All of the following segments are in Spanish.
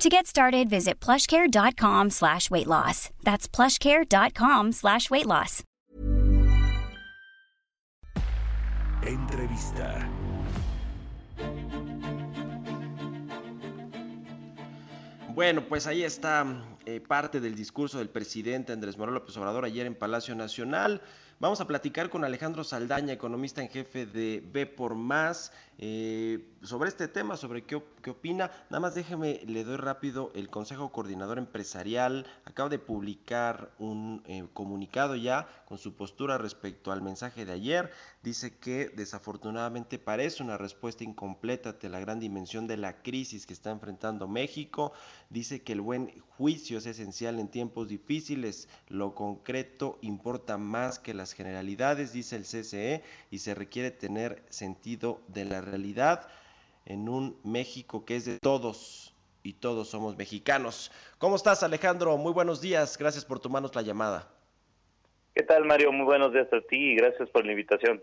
To get started, visit plushcare.com slash weight loss. That's plushcare.com slash weight loss. Entrevista. Bueno, pues ahí está eh, parte del discurso del presidente Andrés Manuel López Obrador ayer en Palacio Nacional. Vamos a platicar con Alejandro Saldaña, economista en jefe de B por Más, eh, sobre este tema, sobre qué, qué, opina. Nada más déjeme, le doy rápido el Consejo Coordinador Empresarial. Acaba de publicar un eh, comunicado ya con su postura respecto al mensaje de ayer. Dice que desafortunadamente parece una respuesta incompleta ante la gran dimensión de la crisis que está enfrentando México. Dice que el buen juicio es esencial en tiempos difíciles. Lo concreto importa más que las generalidades, dice el CCE, y se requiere tener sentido de la realidad en un México que es de todos y todos somos mexicanos. ¿Cómo estás Alejandro? Muy buenos días, gracias por tomarnos la llamada. ¿Qué tal Mario? Muy buenos días a ti y gracias por la invitación.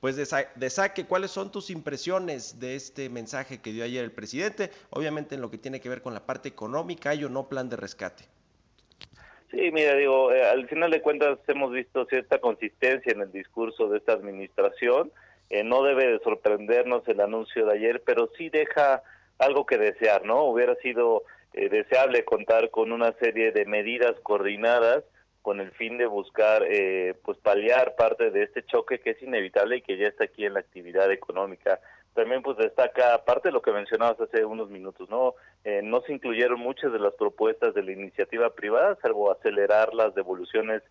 Pues de, de, saque, ¿cuáles son tus impresiones de este mensaje que dio ayer el presidente? Obviamente en lo que tiene que ver con la parte económica, ¿hay o no plan de rescate? Sí, mira, digo, eh, al final de cuentas hemos visto cierta consistencia en el discurso de esta administración. Eh, no debe de sorprendernos el anuncio de ayer, pero sí deja algo que desear, ¿no? Hubiera sido eh, deseable contar con una serie de medidas coordinadas con el fin de buscar, eh, pues, paliar parte de este choque que es inevitable y que ya está aquí en la actividad económica. También, pues, destaca, aparte de lo que mencionabas hace unos minutos, ¿no? Eh, no se incluyeron muchas de las propuestas de la iniciativa privada, salvo acelerar las devoluciones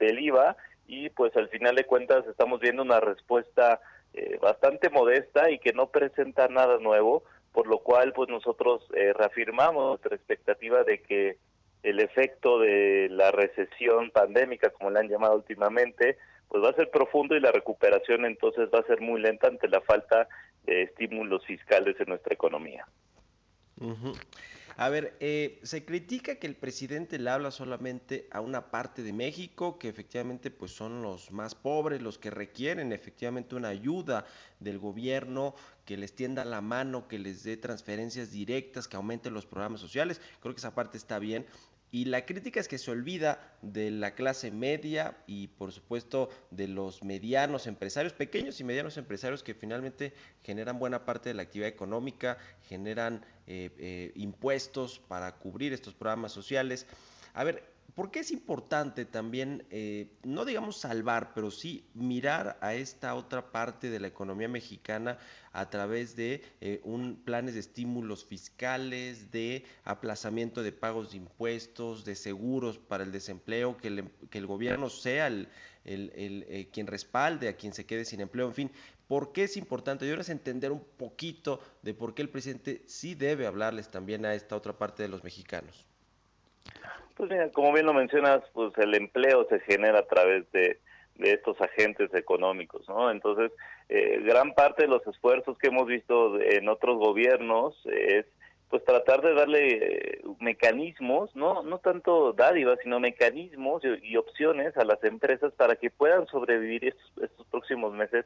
del IVA y, pues, al final de cuentas estamos viendo una respuesta eh, bastante modesta y que no presenta nada nuevo, por lo cual pues nosotros eh, reafirmamos nuestra expectativa de que el efecto de la recesión pandémica, como la han llamado últimamente, pues va a ser profundo y la recuperación entonces va a ser muy lenta ante la falta de estímulos fiscales en nuestra economía. A ver, eh, se critica que el presidente le habla solamente a una parte de México, que efectivamente pues son los más pobres, los que requieren efectivamente una ayuda del gobierno, que les tienda la mano, que les dé transferencias directas, que aumente los programas sociales. Creo que esa parte está bien, y la crítica es que se olvida de la clase media y por supuesto de los medianos empresarios, pequeños y medianos empresarios que finalmente generan buena parte de la actividad económica, generan eh, eh, impuestos para cubrir estos programas sociales. A ver, ¿Por qué es importante también, eh, no digamos salvar, pero sí mirar a esta otra parte de la economía mexicana a través de eh, un planes de estímulos fiscales, de aplazamiento de pagos de impuestos, de seguros para el desempleo, que el, que el gobierno sea el eh, quien respalde a quien se quede sin empleo, en fin, ¿Por qué es importante? Yo ahora es entender un poquito de por qué el presidente sí debe hablarles también a esta otra parte de los mexicanos. Pues mira, como bien lo mencionas, pues el empleo se genera a través de, estos agentes económicos, ¿no? Entonces, eh, gran parte de los esfuerzos que hemos visto en otros gobiernos es pues tratar de darle eh, mecanismos, no no tanto dádivas, sino mecanismos y, opciones a las empresas para que puedan sobrevivir estos próximos meses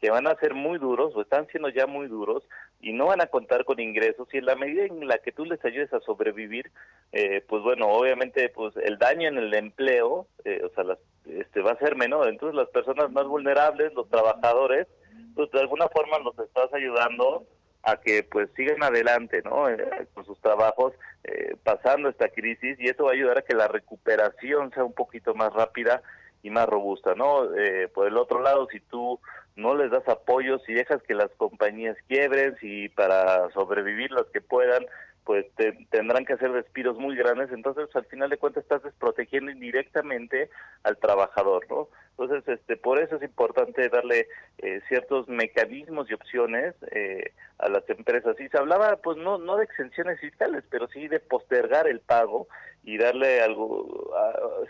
que van a ser muy duros o están siendo ya muy duros y no van a contar con ingresos y en la medida en la que tú les ayudes a sobrevivir, eh, pues bueno, obviamente pues el daño en el empleo, eh, o sea, las, este va a ser menor. Entonces las personas más vulnerables, los trabajadores, pues de alguna forma los estás ayudando a que pues sigan adelante, ¿no? Eh, con sus trabajos, eh, pasando esta crisis y eso va a ayudar a que la recuperación sea un poquito más rápida y más robusta, ¿no? Eh, por el otro lado, si tú no les das apoyo, si dejas que las compañías quiebren, si para sobrevivir las que puedan, pues tendrán que hacer despidos muy grandes, entonces al final de cuentas estás desprotegiendo indirectamente al trabajador, ¿no? Entonces, este, por eso es importante darle eh, ciertos mecanismos y opciones eh, a las empresas. Y se hablaba pues no no de exenciones fiscales pero sí de postergar el pago y darle algo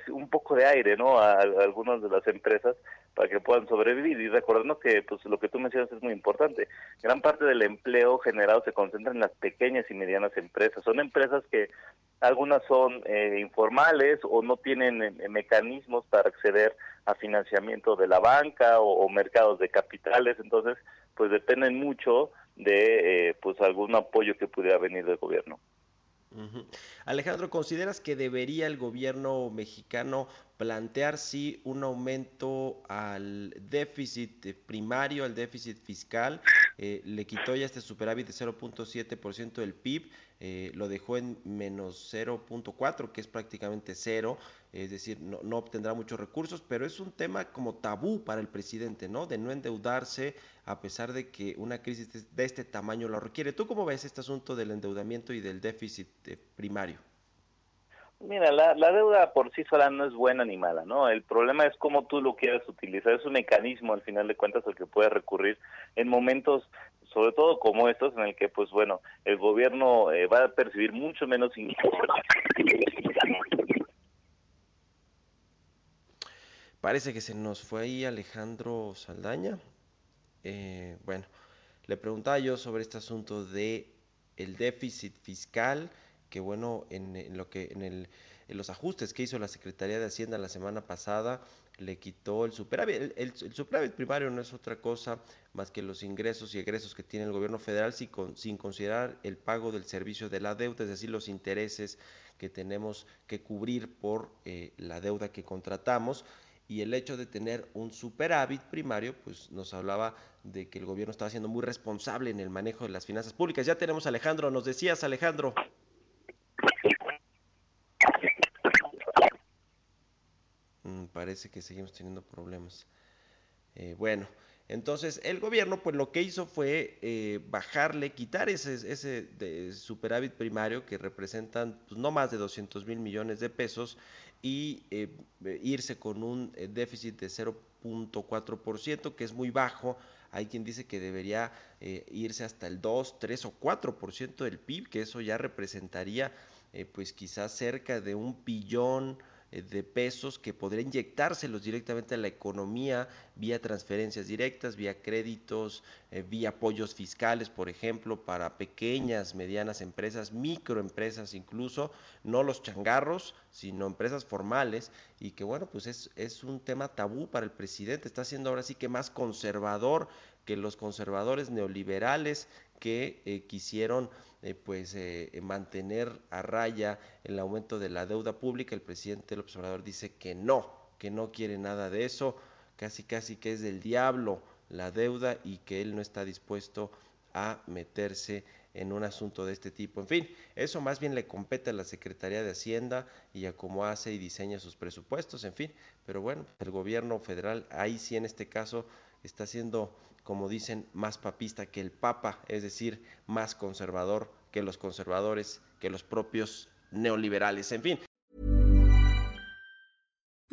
un poco de aire no a, algunas de las empresas para que puedan sobrevivir. Y recordando que pues lo que tú mencionas es muy importante. Gran parte del empleo generado se concentra en las pequeñas y medianas empresas. Son empresas que algunas son eh, informales o no tienen eh, mecanismos para acceder a financiamiento de la banca o mercados de capitales entonces pues dependen mucho de eh, pues algún apoyo que pudiera venir del gobierno. Alejandro, ¿consideras que debería el gobierno mexicano plantear sí un aumento al déficit primario, al déficit fiscal? Eh, le quitó ya este superávit de 0.7% del PIB, eh, lo dejó en menos 0.4, que es prácticamente cero, es decir, no, no, obtendrá muchos recursos, pero es un tema como tabú para el presidente, ¿no? De no endeudarse a pesar de que una crisis de este tamaño lo requiere. ¿Tú cómo ves este asunto del endeudamiento y del déficit eh, primario? Mira, la, deuda por sí sola no es buena ni mala, ¿no? El problema es cómo tú lo quieres utilizar. Es un mecanismo, al final de cuentas, al que puedes recurrir en momentos sobre todo como estos en el que pues bueno el gobierno eh, va a percibir mucho menos ingresos parece que se nos fue ahí Alejandro Saldaña eh, bueno le preguntaba yo sobre este asunto de el déficit fiscal que bueno en, lo que en el en los ajustes que hizo la Secretaría de Hacienda la semana pasada le quitó el superávit. El, superávit primario no es otra cosa más que los ingresos y egresos que tiene el gobierno federal sin, sin considerar el pago del servicio de la deuda, es decir, los intereses que tenemos que cubrir por eh, la deuda que contratamos. Y el hecho de tener un superávit primario, pues nos hablaba de que el gobierno estaba siendo muy responsable en el manejo de las finanzas públicas. Ya tenemos a Alejandro, nos decías Alejandro. Parece que seguimos teniendo problemas. Eh, bueno, entonces el gobierno pues lo que hizo fue eh, bajarle, quitar ese, superávit primario que representan pues, no más de 200 mil millones de pesos y eh, irse con un déficit de 0.4% que es muy bajo. Hay quien dice que debería irse hasta el 2, 3 o 4% del PIB, que eso ya representaría pues quizás cerca de un billón de pesos que podría inyectárselos directamente a la economía vía transferencias directas, vía créditos, eh, vía apoyos fiscales, por ejemplo, para pequeñas, medianas empresas, microempresas incluso, no los changarros, sino empresas formales, y que bueno, pues es, es un tema tabú para el presidente, está siendo ahora sí que más conservador que los conservadores neoliberales que eh, quisieron eh, pues eh, mantener a raya el aumento de la deuda pública. El presidente del observador dice que no, que no quiere nada de eso, casi casi que es del diablo la deuda y que él no está dispuesto a meterse en un asunto de este tipo. En fin, eso más bien le compete a la Secretaría de Hacienda y a cómo hace y diseña sus presupuestos, en fin. Pero bueno, el gobierno federal ahí sí en este caso está siendo como dicen, más papista que el Papa, es decir, más conservador que los conservadores, que los propios neoliberales, en fin.